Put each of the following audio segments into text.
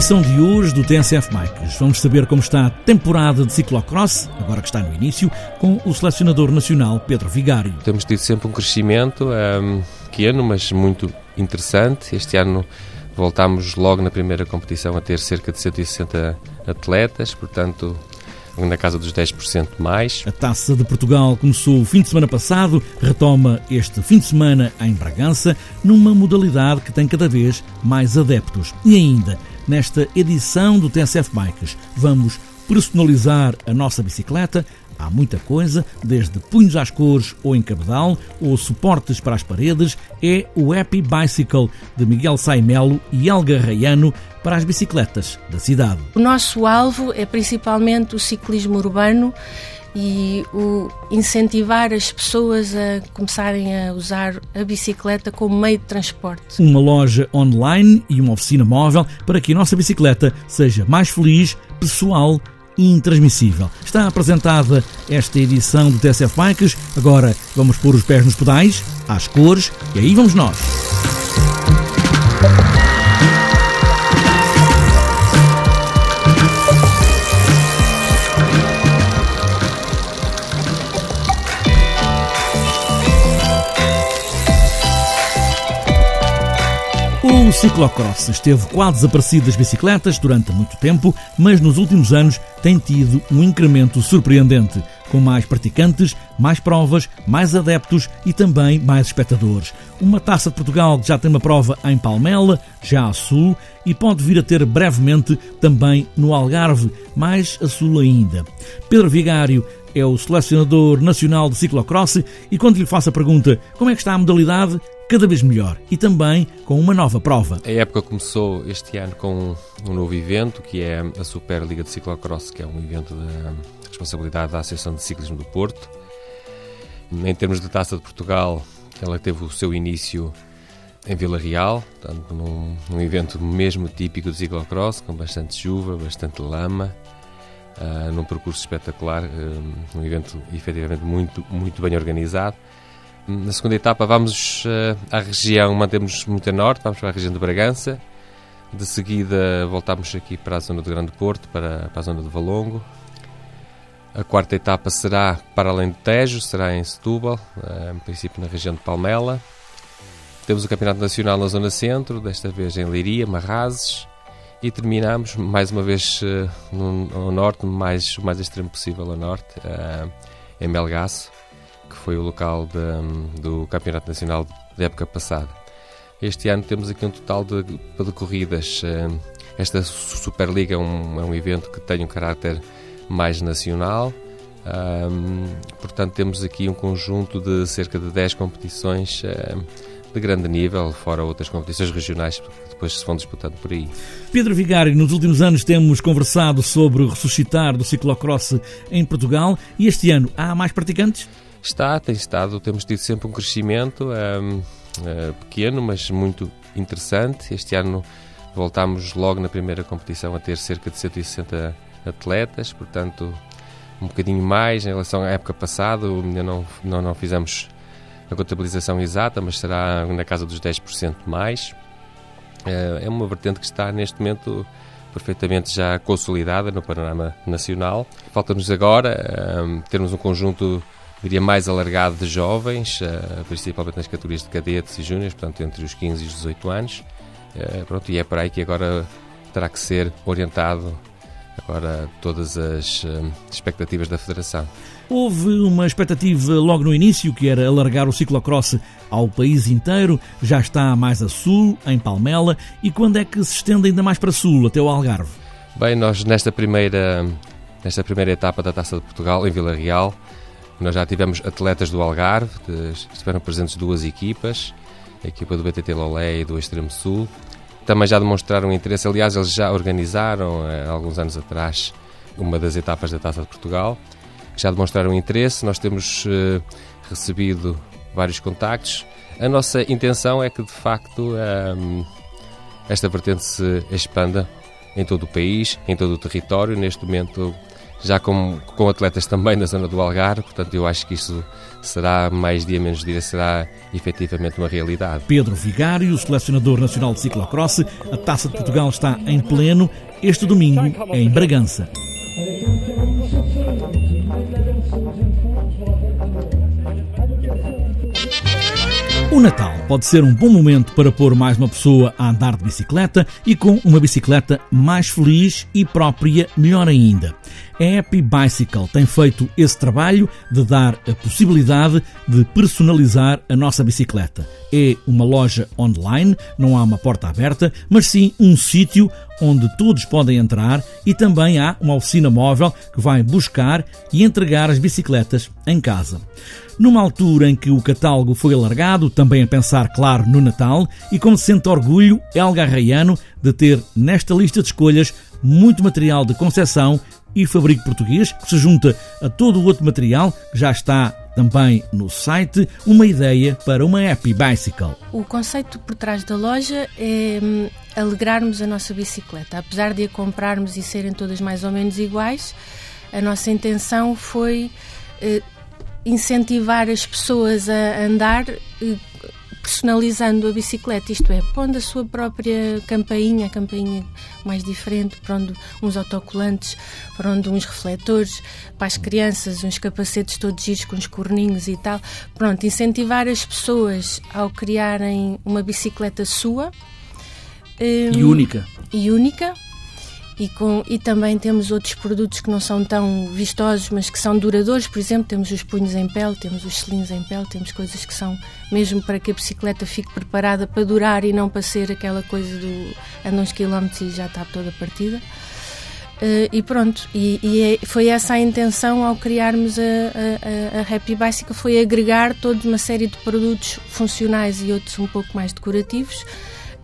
Edição de hoje do TSF Bikes, vamos saber como está a temporada de ciclocross, agora que está no início, com o selecionador nacional Pedro Vigário. Temos tido sempre um crescimento um, pequeno, mas muito interessante. Este ano voltámos logo na primeira competição a ter cerca de 160 atletas, portanto na casa dos 10% mais. A Taça de Portugal começou o fim de semana passado, retoma este fim de semana em Bragança, numa modalidade que tem cada vez mais adeptos. E ainda, nesta edição do TSF Bikes, vamos personalizar a nossa bicicleta. Há muita coisa, desde punhos às cores ou em cabedal, ou suportes para as paredes, é o Happy Bicycle de Miguel Saimelo e Elga Raiano para as bicicletas da cidade. O nosso alvo é principalmente o ciclismo urbano e o incentivar as pessoas a começarem a usar a bicicleta como meio de transporte. Uma loja online e uma oficina móvel para que a nossa bicicleta seja mais feliz, pessoal intransmissível. Está apresentada esta edição do TSF Bikes. Agora vamos pôr os pés nos pedais, às cores, e aí vamos nós. O ciclocross esteve quase desaparecido das bicicletas durante muito tempo, mas nos últimos anos tem tido um incremento surpreendente, com mais praticantes, mais provas, mais adeptos e também mais espectadores. Uma taça de Portugal que já tem uma prova em Palmela, já a sul, e pode vir a ter brevemente também no Algarve, mais a sul ainda. Pedro Vigário é o selecionador nacional de ciclocross e quando lhe faço a pergunta como é que está a modalidade, cada vez melhor e também com uma nova prova. A época começou este ano com um novo evento que é a Superliga de Ciclocross, que é um evento de responsabilidade da Associação de Ciclismo do Porto. Em termos de Taça de Portugal, ela teve o seu início em Vila Real, portanto, num, num evento mesmo típico de ciclocross, com bastante chuva, bastante lama, uh, num percurso espetacular, uh, um evento efetivamente muito, muito bem organizado. Na segunda etapa vamos uh, à região, mantemos muito a norte, vamos para a região de Bragança. De seguida voltamos aqui para a zona do Grande Porto, para, para a zona de Valongo. A quarta etapa será para além do Tejo, será em Setúbal, uh, em princípio na região de Palmela. Temos o Campeonato Nacional na Zona Centro, desta vez em Leiria, Marrazes. E terminamos mais uma vez no, no, norte, mais, o mais extremo possível ao norte, em Melgaço que foi o local de, do Campeonato Nacional da época passada. Este ano temos aqui um total de, de corridas. Eh, esta Superliga é um, é um evento que tem um caráter mais nacional. Um, portanto, temos aqui um conjunto de cerca de 10 competições um, de grande nível, fora outras competições regionais que depois se vão disputando por aí. Pedro Vigário, nos últimos anos temos conversado sobre o ressuscitar do ciclocross em Portugal e este ano há mais praticantes? Está, tem estado, temos tido sempre um crescimento uh, eh, pequeno, mas muito interessante. Este ano voltámos logo na primeira competição a ter cerca de 160 atletas, portanto, um bocadinho mais em relação à época passada. Ainda não, não, não fizemos a contabilização exata, mas será na casa dos 10% mais. Uh, é uma vertente que está neste momento perfeitamente já consolidada no panorama nacional. Falta-nos agora um, termos um conjunto diria, mais alargado de jovens, uh, principalmente nas categorias de cadetes e júniores, portanto, entre os 15 e os 18 anos. Uh, pronto, e é para aí que agora terá que ser orientado agora todas as uh, expectativas da Federação. Houve uma expectativa logo no início, que era alargar o ciclocross ao país inteiro, já está mais a sul, em Palmela, e quando é que se estende ainda mais para sul, até o Algarve? Bem, nós nesta primeira, nesta primeira etapa da Taça de Portugal, em Vila Real, nós já tivemos atletas do Algarve, estiveram presentes duas equipas, a equipa do BTT Lolé e do Extremo Sul. Também já demonstraram interesse, aliás, eles já organizaram, há eh, alguns anos atrás, uma das etapas da Taça de Portugal, já demonstraram interesse. Nós temos uh, recebido vários contactos. A nossa intenção é que, de facto, um, ehm, esta vertente se expanda em todo o país, em todo o território. Neste momento já com, com atletas também na zona do Algarve, portanto eu acho que isso será mais dia menos dia, será efetivamente uma realidade. Pedro Vigário, selecionador nacional de ciclocross, a Taça de Portugal está em pleno este domingo em Bragança. O Natal pode ser um bom momento para pôr mais uma pessoa a andar de bicicleta e com uma bicicleta mais feliz e própria, melhor ainda. A Happy Bicycle tem feito esse trabalho de dar a possibilidade de personalizar a nossa bicicleta. É uma loja online, não há uma porta aberta, mas sim um sítio onde todos podem entrar e também há uma oficina móvel que vai buscar e entregar as bicicletas em casa. Numa altura em que o catálogo foi alargado, também a pensar, claro, no Natal, e como se sente orgulho, Elga Arraiano, de ter nesta lista de escolhas muito material de concessão e fabrico português, que se junta a todo o outro material que já está também no site, uma ideia para uma Happy Bicycle. O conceito por trás da loja é hum, alegrarmos a nossa bicicleta. Apesar de a comprarmos e serem todas mais ou menos iguais, a nossa intenção foi eh, incentivar as pessoas a andar eh, personalizando a bicicleta, isto é, pondo a sua própria campainha, a campainha mais diferente, pondo uns autocolantes, pondo uns refletores para as crianças, uns capacetes todos giros com uns corninhos e tal. Pronto, incentivar as pessoas ao criarem uma bicicleta sua. E única. E única, e, com, e também temos outros produtos que não são tão vistosos, mas que são duradouros. Por exemplo, temos os punhos em pele, temos os cilindros em pele, temos coisas que são mesmo para que a bicicleta fique preparada para durar e não para ser aquela coisa do anda uns quilómetros e já está toda partida. Uh, e pronto, e, e é, foi essa a intenção ao criarmos a, a, a, Happy Bicycle, foi agregar toda uma série de produtos funcionais e outros um pouco mais decorativos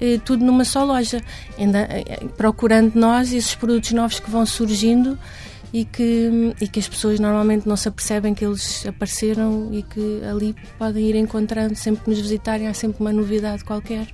eh, tudo numa só loja, ainda, eh, procurando nós esses produtos novos que vão surgindo e que, e que as pessoas normalmente não se apercebem que eles apareceram e que ali podem ir encontrando, sempre que nos visitarem, há sempre uma novidade qualquer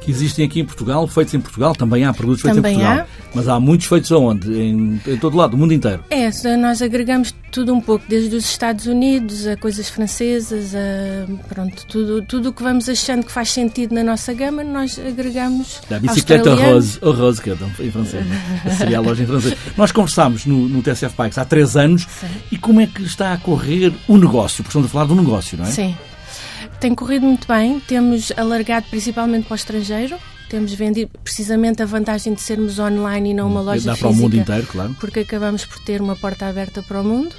que existem aqui em Portugal, feitos em Portugal, também há produtos feitos também em Portugal. Há. Mas há muitos feitos aonde? Em, em todo lado, do mundo inteiro. É, nós agregamos tudo um pouco, desde os Estados Unidos a coisas francesas, a pronto, tudo tudo o que vamos achando que faz sentido na nossa gama, nós agregamos. Da bicicleta rose, ou rose, que é em francês, né? seria a loja em francês. Nós conversámos no, no TSF Bikes há três anos Sim. e como é que está a correr o negócio? Porque estamos a falar do negócio, não é? Sim. Tem corrido muito bem, temos alargado principalmente para o estrangeiro, temos vendido precisamente a vantagem de sermos online e não uma loja Dá física. para o mundo inteiro, claro. Porque acabamos por ter uma porta aberta para o mundo.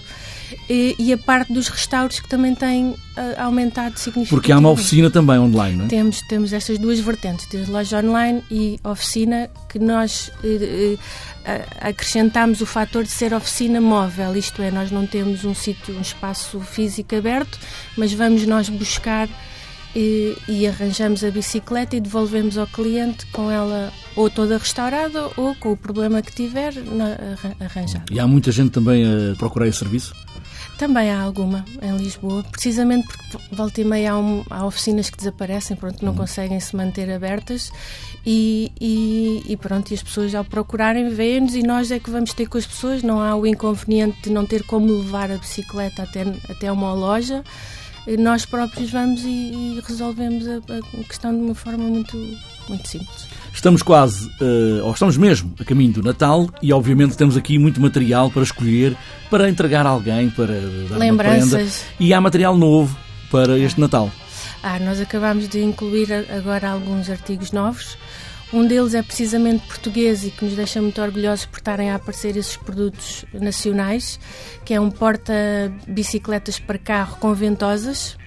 E, e, a parte dos restauros que também tem uh, aumentado significativamente. Porque há uma oficina também online, não é? Temos, temos estas duas vertentes, temos loja online e oficina, que nós uh, uh, acrescentamos o fator de ser oficina móvel, isto é, nós não temos um sítio, um espaço físico aberto, mas vamos nós buscar e, e, arranjamos a bicicleta e devolvemos ao cliente com ela ou toda restaurada ou com o problema que tiver arranjado. E há muita gente também a procurar esse serviço? Também há alguma em Lisboa, precisamente porque volta e meia há, um, há oficinas que desaparecem, pronto, não uhum. conseguem se manter abertas e, e, e, pronto, e as pessoas ao procurarem vêm-nos e nós é que vamos ter com as pessoas, não há o inconveniente de não ter como levar a bicicleta até, até uma loja, nós próprios vamos e, e resolvemos a, a questão de uma forma muito, muito simples. Estamos quase, uh, ou estamos mesmo, a caminho do Natal e, obviamente, temos aqui muito material para escolher, para entregar a alguém, para dar Lembranças. uma prenda. E há material novo para este Natal. Ah, nós acabamos de incluir agora alguns artigos novos. Um deles é precisamente português e que nos deixa muito orgulhosos por estarem a aparecer esses produtos nacionais, que é um porta-bicicletas para carro com ventosas,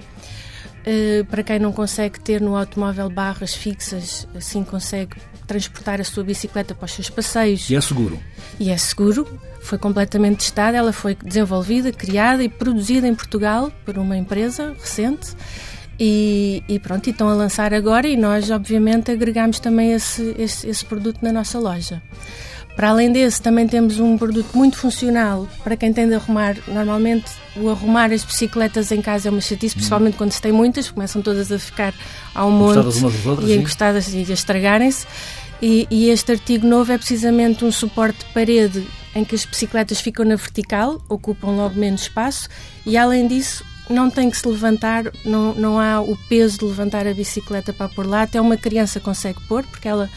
Uh, para quem não consegue ter no automóvel barras fixas, assim consegue transportar a sua bicicleta para os seus passeios. E é seguro? E é seguro. Foi completamente testada, ela foi desenvolvida, criada e produzida em Portugal por uma empresa recente. E, e pronto, e estão a lançar agora e nós obviamente agregamos também esse, esse, esse produto na nossa loja. Para além desse, também temos um produto muito funcional para quem tem de arrumar. Normalmente, o arrumar as bicicletas em casa é uma chatice, principalmente quando se tem muitas, começam todas a ficar ao monte outras, e encostadas e a estragarem-se. E, e, este artigo novo é precisamente um suporte de parede em que as bicicletas ficam na vertical, ocupam logo menos espaço e, além disso, não tem que se levantar, não, não há o peso de levantar a bicicleta para pôr lá. Até uma criança consegue pôr, porque ela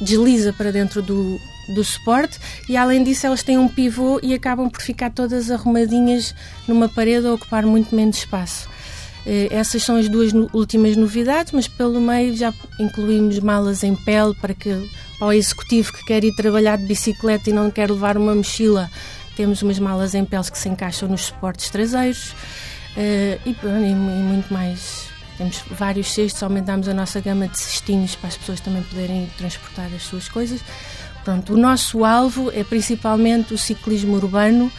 desliza para dentro do, do suporte e além disso elas têm um pivô e acabam por ficar todas arrumadinhas numa parede a ocupar muito menos espaço. Eh, essas são as duas últimas novidades, mas pelo meio já incluímos malas em pele para que para o executivo que quer ir trabalhar de bicicleta e não quer levar uma mochila, temos umas malas em pele que se encaixam nos suportes traseiros eh, e, e muito mais temos vários cestos, aumentamos a nossa gama de cestinhos para as pessoas também poderem transportar as suas coisas. Pronto, o nosso alvo é principalmente o ciclismo urbano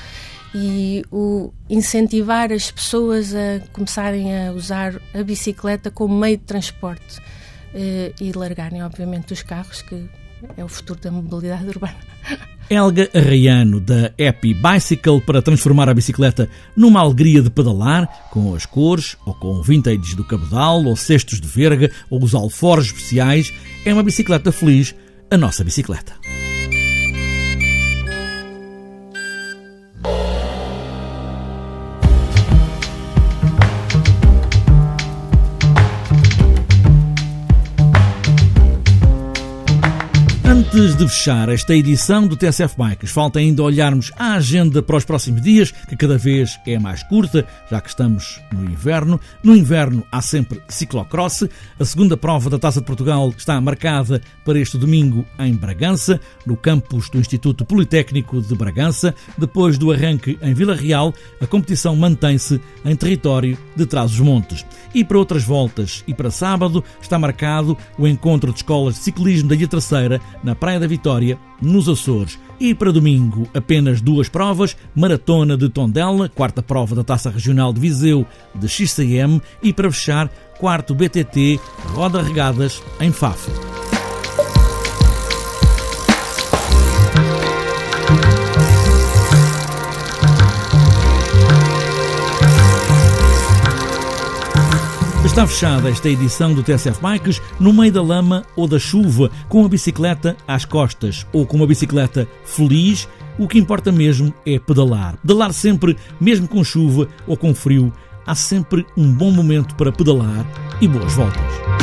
e o incentivar as pessoas a começarem a usar a bicicleta como meio de transporte eh, e largarem, obviamente, os carros, que é o futuro da mobilidade urbana. Helga Arraiano, da Happy Bicycle, para transformar a bicicleta numa alegria de pedalar, com as cores, ou com vintage do cabedal, ou cestos de verga, ou os alforjes especiais, é uma bicicleta feliz, a nossa bicicleta. De fechar esta edição do TSF Bikes, falta ainda olharmos a agenda para os próximos dias, que cada vez é mais curta, já que estamos no inverno. No inverno há sempre ciclocross. A segunda prova da Taça de Portugal está marcada para este domingo em Bragança, no campus do Instituto Politécnico de Bragança. Depois do arranque em Vila Real, a competição mantém-se em território de Trás-os-Montes. E para outras voltas e para sábado está marcado o encontro de escolas de ciclismo da Ilha Terceira na Praia da Vitória, nos Açores. E para domingo, apenas duas provas: Maratona de Tondela, quarta prova da Taça Regional de Viseu de XCM e para fechar, quarto BTT Roda Regadas em Fafo. Está fechada esta edição do TSF Bikes no meio da lama ou da chuva, com a bicicleta às costas ou com uma bicicleta feliz. O que importa mesmo é pedalar. Pedalar sempre, mesmo com chuva ou com frio, há sempre um bom momento para pedalar e boas voltas.